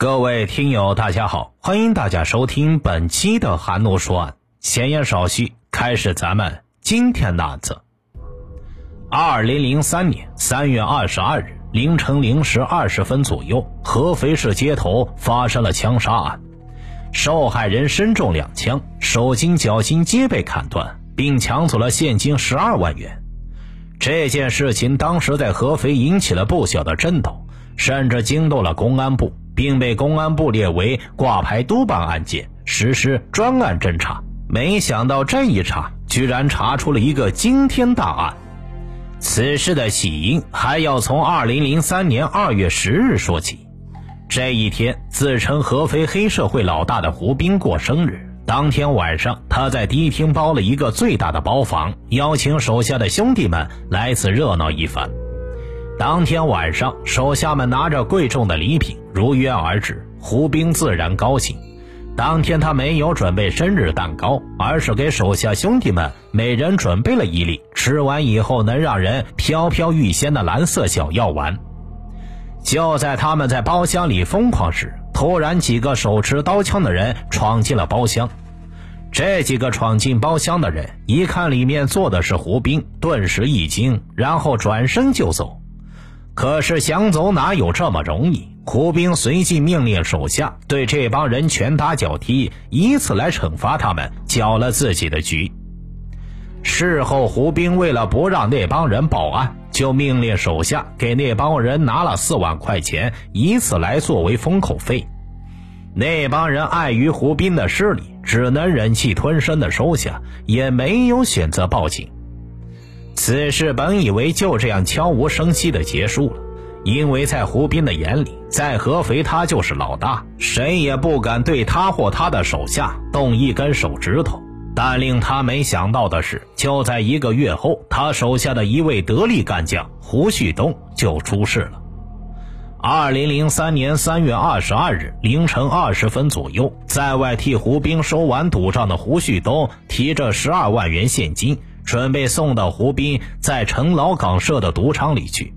各位听友，大家好，欢迎大家收听本期的韩诺说案。闲言少叙，开始咱们今天的案子。二零零三年三月二十二日凌晨零时二十分左右，合肥市街头发生了枪杀案，受害人身中两枪，手筋脚筋皆被砍断，并抢走了现金十二万元。这件事情当时在合肥引起了不小的震动，甚至惊动了公安部，并被公安部列为挂牌督办案件，实施专案侦查。没想到这一查，居然查出了一个惊天大案。此事的起因还要从二零零三年二月十日说起。这一天，自称合肥黑社会老大的胡斌过生日。当天晚上，他在迪厅包了一个最大的包房，邀请手下的兄弟们来此热闹一番。当天晚上，手下们拿着贵重的礼品如约而至，胡兵自然高兴。当天他没有准备生日蛋糕，而是给手下兄弟们每人准备了一粒吃完以后能让人飘飘欲仙的蓝色小药丸。就在他们在包厢里疯狂时，突然几个手持刀枪的人闯进了包厢。这几个闯进包厢的人一看里面坐的是胡兵，顿时一惊，然后转身就走。可是想走哪有这么容易？胡兵随即命令手下对这帮人拳打脚踢，以此来惩罚他们搅了自己的局。事后，胡兵为了不让那帮人报案，就命令手下给那帮人拿了四万块钱，以此来作为封口费。那帮人碍于胡兵的势力，只能忍气吞声的收下，也没有选择报警。此事本以为就这样悄无声息的结束了，因为在胡斌的眼里，在合肥他就是老大，谁也不敢对他或他的手下动一根手指头。但令他没想到的是，就在一个月后，他手下的一位得力干将胡旭东就出事了。二零零三年三月二十二日凌晨二十分左右，在外替胡兵收完赌账的胡旭东提着十二万元现金，准备送到胡斌在城老港设的赌场里去。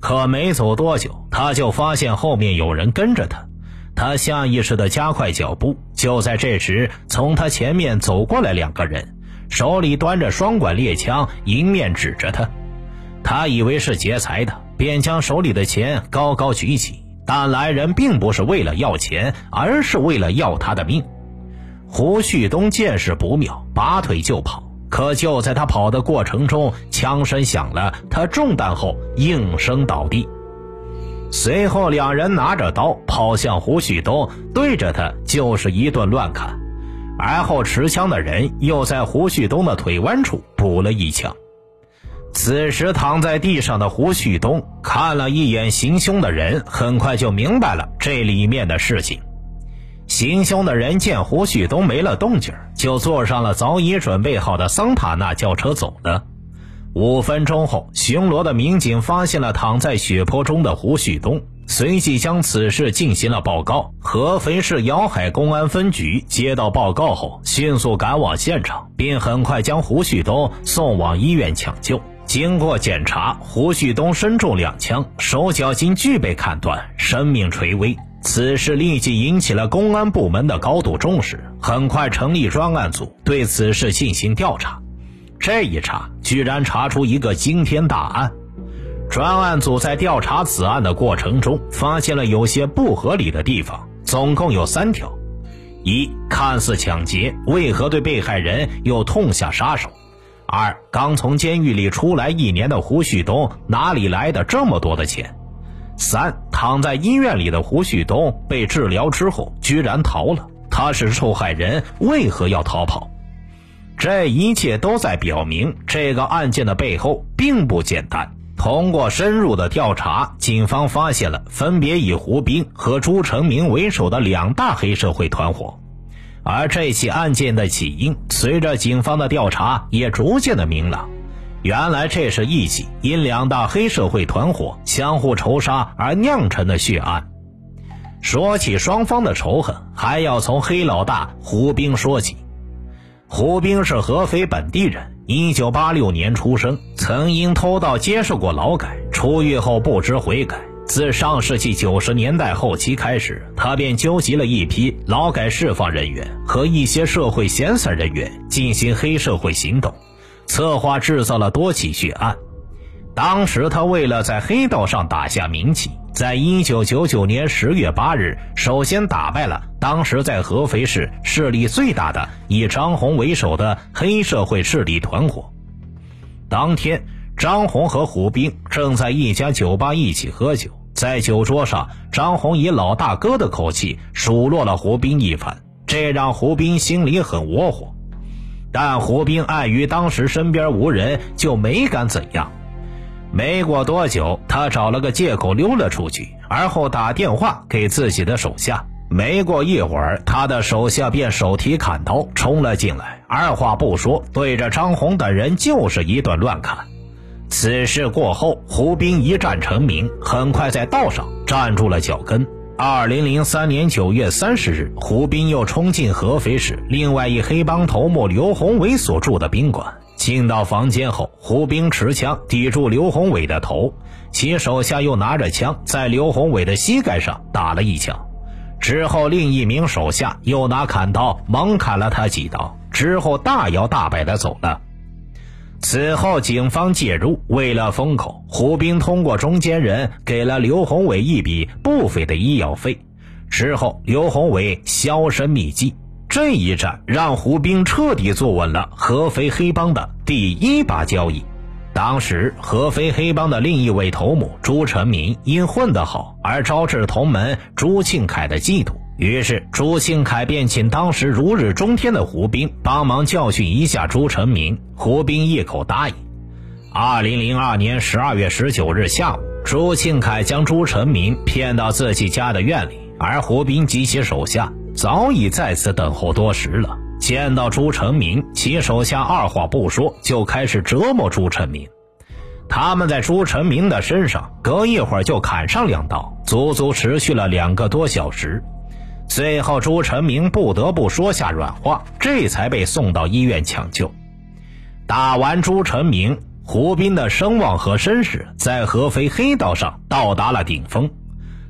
可没走多久，他就发现后面有人跟着他。他下意识地加快脚步。就在这时，从他前面走过来两个人，手里端着双管猎枪，迎面指着他。他以为是劫财的。便将手里的钱高高举起，但来人并不是为了要钱，而是为了要他的命。胡旭东见势不妙，拔腿就跑。可就在他跑的过程中，枪声响了，他中弹后应声倒地。随后，两人拿着刀跑向胡旭东，对着他就是一顿乱砍。而后，持枪的人又在胡旭东的腿弯处补了一枪。此时躺在地上的胡旭东看了一眼行凶的人，很快就明白了这里面的事情。行凶的人见胡旭东没了动静，就坐上了早已准备好的桑塔纳轿车走了。五分钟后，巡逻的民警发现了躺在血泊中的胡旭东，随即将此事进行了报告。合肥市瑶海公安分局接到报告后，迅速赶往现场，并很快将胡旭东送往医院抢救。经过检查，胡旭东身中两枪，手脚筋俱被砍断，生命垂危。此事立即引起了公安部门的高度重视，很快成立专案组对此事进行调查。这一查，居然查出一个惊天大案。专案组在调查此案的过程中，发现了有些不合理的地方，总共有三条：一、看似抢劫，为何对被害人又痛下杀手？二刚从监狱里出来一年的胡旭东哪里来的这么多的钱？三躺在医院里的胡旭东被治疗之后居然逃了，他是受害人，为何要逃跑？这一切都在表明这个案件的背后并不简单。通过深入的调查，警方发现了分别以胡斌和朱成明为首的两大黑社会团伙。而这起案件的起因，随着警方的调查也逐渐的明朗。原来这是一起因两大黑社会团伙相互仇杀而酿成的血案。说起双方的仇恨，还要从黑老大胡兵说起。胡兵是合肥本地人，一九八六年出生，曾因偷盗接受过劳改，出狱后不知悔改。自上世纪九十年代后期开始，他便纠集了一批劳改释放人员和一些社会闲散人员进行黑社会行动，策划制造了多起血案。当时他为了在黑道上打下名气，在一九九九年十月八日，首先打败了当时在合肥市势力最大的以张红为首的黑社会势力团伙。当天，张红和胡兵正在一家酒吧一起喝酒，在酒桌上，张红以老大哥的口气数落了胡兵一番，这让胡兵心里很窝火。但胡兵碍于当时身边无人，就没敢怎样。没过多久，他找了个借口溜了出去，而后打电话给自己的手下。没过一会儿，他的手下便手提砍刀冲了进来，二话不说，对着张红等人就是一顿乱砍。此事过后，胡兵一战成名，很快在道上站住了脚跟。二零零三年九月三十日，胡兵又冲进合肥市另外一黑帮头目刘宏伟所住的宾馆。进到房间后，胡兵持枪抵住刘宏伟的头，其手下又拿着枪在刘宏伟的膝盖上打了一枪。之后，另一名手下又拿砍刀猛砍了他几刀，之后大摇大摆地走了。此后，警方介入，为了封口，胡兵通过中间人给了刘宏伟一笔不菲的医药费。之后，刘宏伟销声匿迹。这一战让胡兵彻底坐稳了合肥黑帮的第一把交椅。当时，合肥黑帮的另一位头目朱成民因混得好而招致同门朱庆凯的嫉妒，于是朱庆凯便请当时如日中天的胡兵帮忙教训一下朱成明。胡兵一口答应。二零零二年十二月十九日下午，朱庆凯将朱成明骗到自己家的院里，而胡兵及其手下。早已在此等候多时了。见到朱成明，其手下二话不说就开始折磨朱成明。他们在朱成明的身上隔一会儿就砍上两刀，足足持续了两个多小时。最后，朱成明不得不说下软话，这才被送到医院抢救。打完朱成明，胡斌的声望和身世在合肥黑道上到达了顶峰。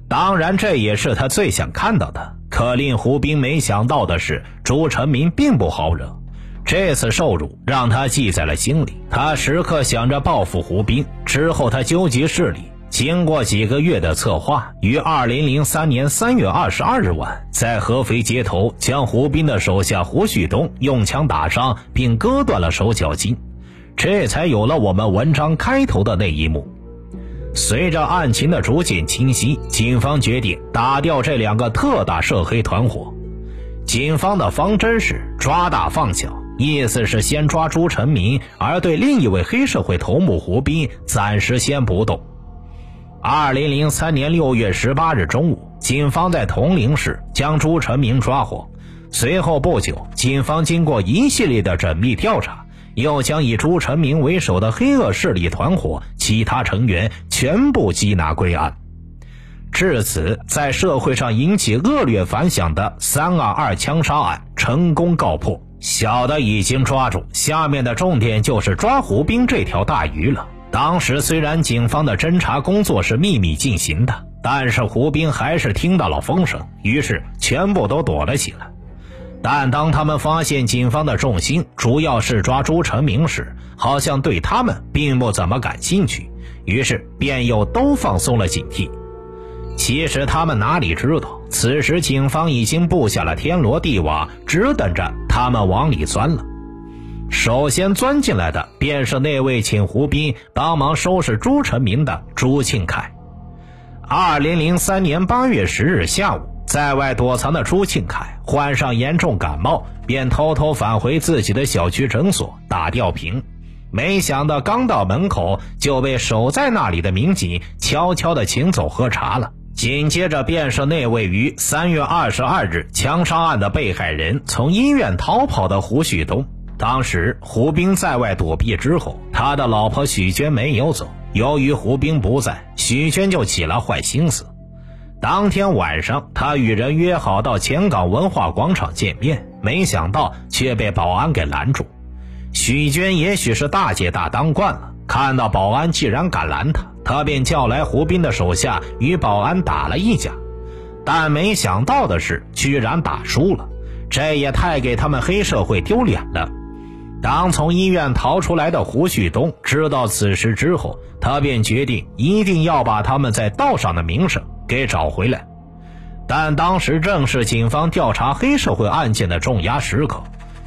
当然，这也是他最想看到的。可令胡斌没想到的是，朱成明并不好惹。这次受辱让他记在了心里，他时刻想着报复胡斌。之后，他纠集势力，经过几个月的策划，于二零零三年三月二十二日晚，在合肥街头将胡斌的手下胡旭东用枪打伤，并割断了手脚筋。这才有了我们文章开头的那一幕。随着案情的逐渐清晰，警方决定打掉这两个特大涉黑团伙。警方的方针是抓大放小，意思是先抓朱成明，而对另一位黑社会头目胡斌暂时先不动。二零零三年六月十八日中午，警方在铜陵市将朱成明抓获。随后不久，警方经过一系列的缜密调查。又将以朱成明为首的黑恶势力团伙其他成员全部缉拿归案，至此，在社会上引起恶劣反响的“三二二”枪杀案成功告破。小的已经抓住，下面的重点就是抓胡兵这条大鱼了。当时虽然警方的侦查工作是秘密进行的，但是胡斌还是听到了风声，于是全部都躲了起来。但当他们发现警方的重心主要是抓朱成明时，好像对他们并不怎么感兴趣，于是便又都放松了警惕。其实他们哪里知道，此时警方已经布下了天罗地网，只等着他们往里钻了。首先钻进来的便是那位请胡斌帮忙收拾朱成明的朱庆凯。二零零三年八月十日下午。在外躲藏的朱庆凯患上严重感冒，便偷偷返回自己的小区诊所打吊瓶。没想到刚到门口就被守在那里的民警悄悄地请走喝茶了。紧接着便是那位于三月二十二日枪杀案的被害人从医院逃跑的胡旭东。当时胡兵在外躲避之后，他的老婆许娟没有走。由于胡兵不在，许娟就起了坏心思。当天晚上，他与人约好到前港文化广场见面，没想到却被保安给拦住。许娟也许是大姐大当惯了，看到保安既然敢拦她，他便叫来胡斌的手下与保安打了一架，但没想到的是，居然打输了，这也太给他们黑社会丢脸了。当从医院逃出来的胡旭东知道此事之后，他便决定一定要把他们在道上的名声给找回来。但当时正是警方调查黑社会案件的重压时刻，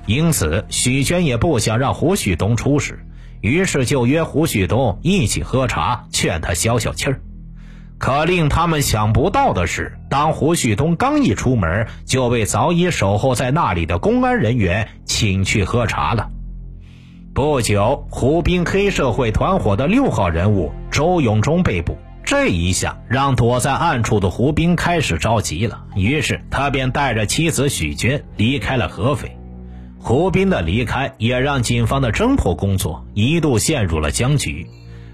因此许娟也不想让胡旭东出事，于是就约胡旭东一起喝茶，劝他消消气儿。可令他们想不到的是，当胡旭东刚一出门，就被早已守候在那里的公安人员请去喝茶了。不久，胡斌黑社会团伙的六号人物周永忠被捕。这一下让躲在暗处的胡斌开始着急了，于是他便带着妻子许娟离开了合肥。胡斌的离开也让警方的侦破工作一度陷入了僵局。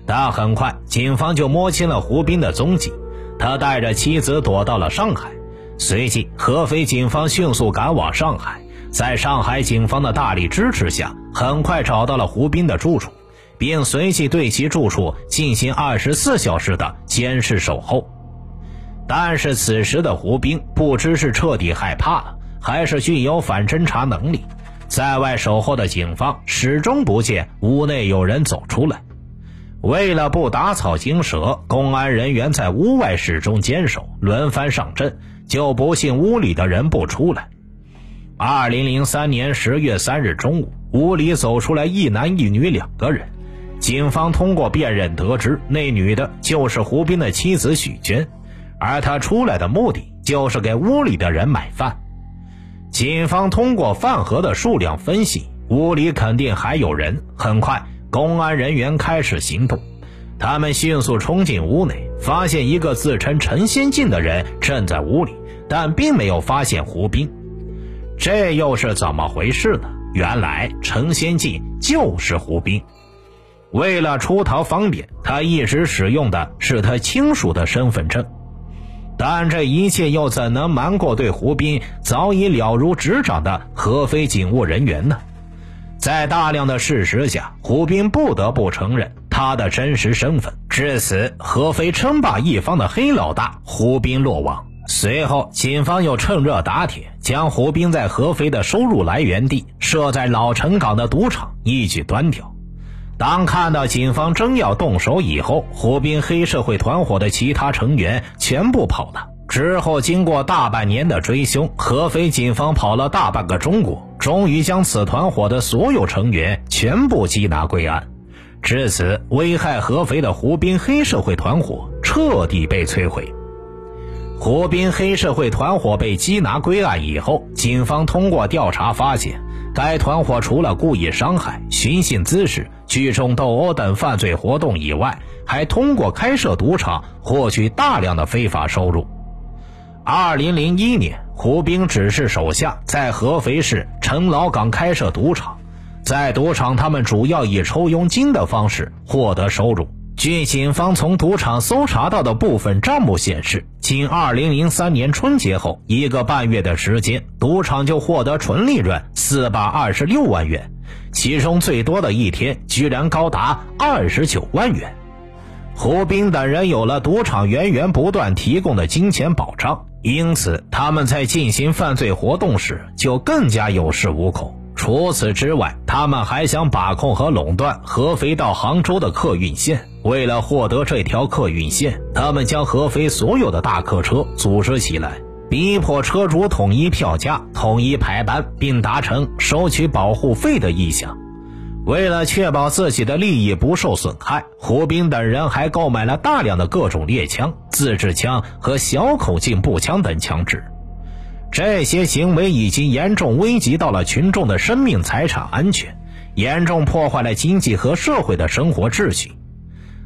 但很快，警方就摸清了胡斌的踪迹，他带着妻子躲到了上海。随即，合肥警方迅速赶往上海。在上海警方的大力支持下，很快找到了胡斌的住处，并随即对其住处进行二十四小时的监视守候。但是此时的胡斌不知是彻底害怕了，还是具有反侦查能力，在外守候的警方始终不见屋内有人走出来。为了不打草惊蛇，公安人员在屋外始终坚守，轮番上阵，就不信屋里的人不出来。二零零三年十月三日中午，屋里走出来一男一女两个人。警方通过辨认得知，那女的就是胡斌的妻子许娟，而她出来的目的就是给屋里的人买饭。警方通过饭盒的数量分析，屋里肯定还有人。很快，公安人员开始行动，他们迅速冲进屋内，发现一个自称陈先进的人正在屋里，但并没有发现胡斌。这又是怎么回事呢？原来陈先进就是胡斌，为了出逃方便，他一直使用的是他亲属的身份证。但这一切又怎能瞒过对胡斌早已了如指掌的合肥警务人员呢？在大量的事实下，胡斌不得不承认他的真实身份。至此，合肥称霸一方的黑老大胡斌落网。随后，警方又趁热打铁，将胡斌在合肥的收入来源地设在老城港的赌场一举端掉。当看到警方真要动手以后，胡斌黑社会团伙的其他成员全部跑了。之后，经过大半年的追凶，合肥警方跑了大半个中国，终于将此团伙的所有成员全部缉拿归案。至此，危害合肥的胡斌黑社会团伙彻底被摧毁。胡斌黑社会团伙被缉拿归案以后，警方通过调查发现，该团伙除了故意伤害、寻衅滋事、聚众斗殴等犯罪活动以外，还通过开设赌场获取大量的非法收入。二零零一年，胡斌指示手下在合肥市陈老港开设赌场，在赌场，他们主要以抽佣金的方式获得收入。据警方从赌场搜查到的部分账目显示，仅2003年春节后一个半月的时间，赌场就获得纯利润426万元，其中最多的一天居然高达29万元。胡斌等人有了赌场源源不断提供的金钱保障，因此他们在进行犯罪活动时就更加有恃无恐。除此之外，他们还想把控和垄断合肥到杭州的客运线。为了获得这条客运线，他们将合肥所有的大客车组织起来，逼迫车主统一票价、统一排班，并达成收取保护费的意向。为了确保自己的利益不受损害，胡斌等人还购买了大量的各种猎枪、自制枪和小口径步枪等枪支。这些行为已经严重危及到了群众的生命财产安全，严重破坏了经济和社会的生活秩序。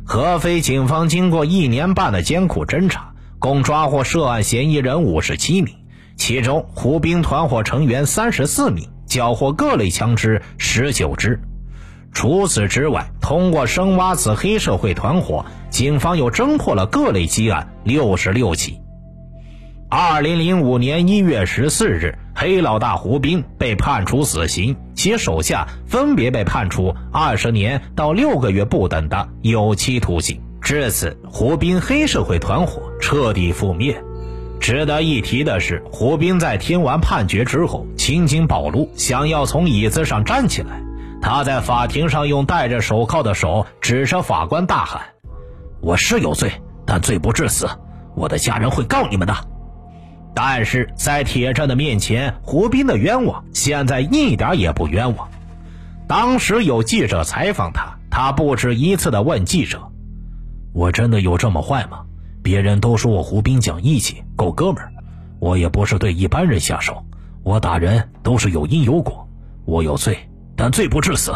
合肥警方经过一年半的艰苦侦查，共抓获涉案嫌疑人五十七名，其中胡兵团伙成员三十四名，缴获各类枪支十九支。除此之外，通过深挖此黑社会团伙，警方又侦破了各类积案六十六起。二零零五年一月十四日，黑老大胡斌被判处死刑，其手下分别被判处二十年到六个月不等的有期徒刑。至此，胡斌黑社会团伙彻底覆灭。值得一提的是，胡斌在听完判决之后，青筋暴露，想要从椅子上站起来。他在法庭上用戴着手铐的手指着法官大喊：“我是有罪，但罪不至死。我的家人会告你们的。”但是在铁证的面前，胡斌的冤枉现在一点也不冤枉。当时有记者采访他，他不止一次的问记者：“我真的有这么坏吗？”别人都说我胡斌讲义气，够哥们儿。我也不是对一般人下手，我打人都是有因有果。我有罪，但罪不至死。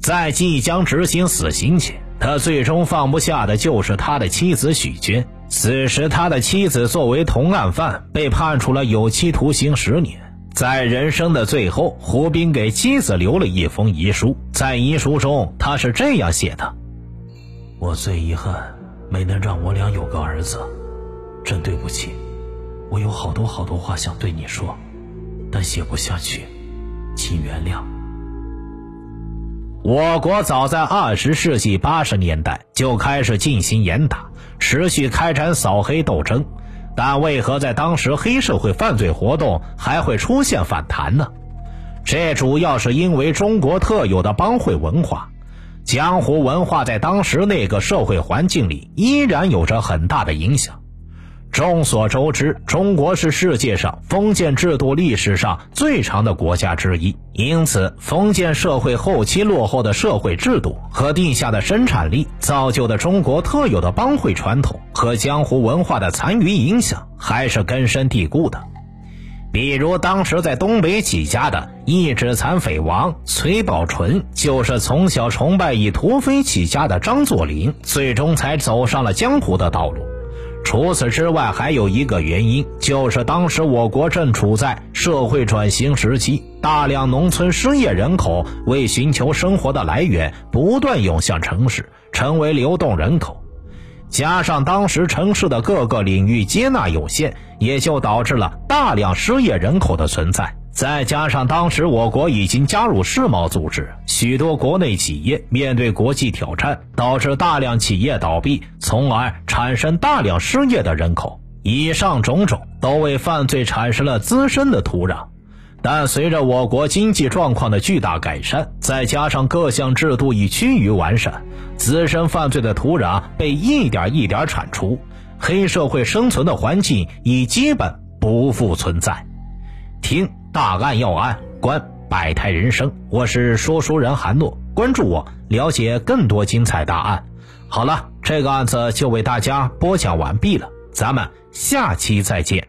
在即将执行死刑前，他最终放不下的就是他的妻子许娟。此时，他的妻子作为同案犯，被判处了有期徒刑十年。在人生的最后，胡斌给妻子留了一封遗书。在遗书中，他是这样写的：“我最遗憾。”没能让我俩有个儿子，真对不起。我有好多好多话想对你说，但写不下去，请原谅。我国早在二十世纪八十年代就开始进行严打，持续开展扫黑斗争，但为何在当时黑社会犯罪活动还会出现反弹呢？这主要是因为中国特有的帮会文化。江湖文化在当时那个社会环境里依然有着很大的影响。众所周知，中国是世界上封建制度历史上最长的国家之一，因此，封建社会后期落后的社会制度和地下的生产力，造就的中国特有的帮会传统和江湖文化的残余影响，还是根深蒂固的。比如，当时在东北起家的一指残匪王崔宝纯，就是从小崇拜以土匪起家的张作霖，最终才走上了江湖的道路。除此之外，还有一个原因，就是当时我国正处在社会转型时期，大量农村失业人口为寻求生活的来源，不断涌向城市，成为流动人口。加上当时城市的各个领域接纳有限，也就导致了大量失业人口的存在。再加上当时我国已经加入世贸组织，许多国内企业面对国际挑战，导致大量企业倒闭，从而产生大量失业的人口。以上种种都为犯罪产生了滋生的土壤。但随着我国经济状况的巨大改善，再加上各项制度已趋于完善，滋生犯罪的土壤被一点一点铲除，黑社会生存的环境已基本不复存在。听大案要案，观百态人生，我是说书人韩诺，关注我，了解更多精彩大案。好了，这个案子就为大家播讲完毕了，咱们下期再见。